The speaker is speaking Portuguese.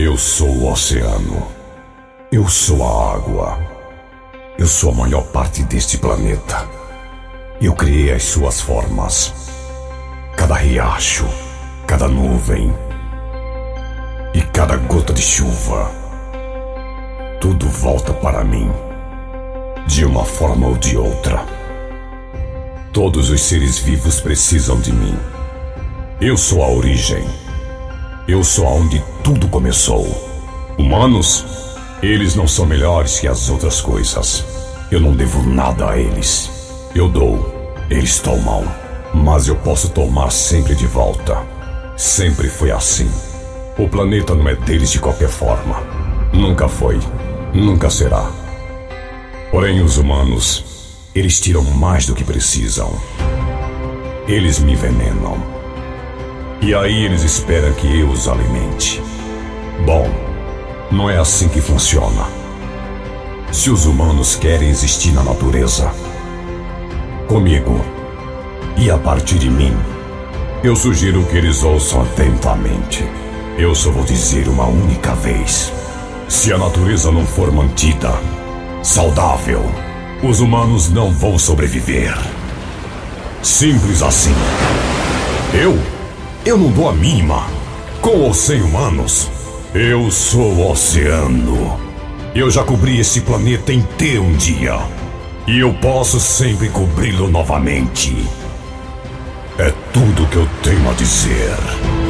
Eu sou o oceano. Eu sou a água. Eu sou a maior parte deste planeta. Eu criei as suas formas. Cada riacho, cada nuvem e cada gota de chuva. Tudo volta para mim, de uma forma ou de outra. Todos os seres vivos precisam de mim. Eu sou a origem. Eu sou aonde tudo começou. Humanos, eles não são melhores que as outras coisas. Eu não devo nada a eles. Eu dou, eles tomam. Mas eu posso tomar sempre de volta. Sempre foi assim. O planeta não é deles de qualquer forma. Nunca foi. Nunca será. Porém, os humanos, eles tiram mais do que precisam. Eles me envenenam. E aí eles esperam que eu os alimente. Bom, não é assim que funciona. Se os humanos querem existir na natureza, comigo e a partir de mim, eu sugiro que eles ouçam atentamente. Eu só vou dizer uma única vez. Se a natureza não for mantida, saudável, os humanos não vão sobreviver. Simples assim. Eu? Eu não dou a mínima. Com ou sem humanos, eu sou o oceano. Eu já cobri esse planeta inteiro um dia. E eu posso sempre cobri-lo novamente. É tudo que eu tenho a dizer.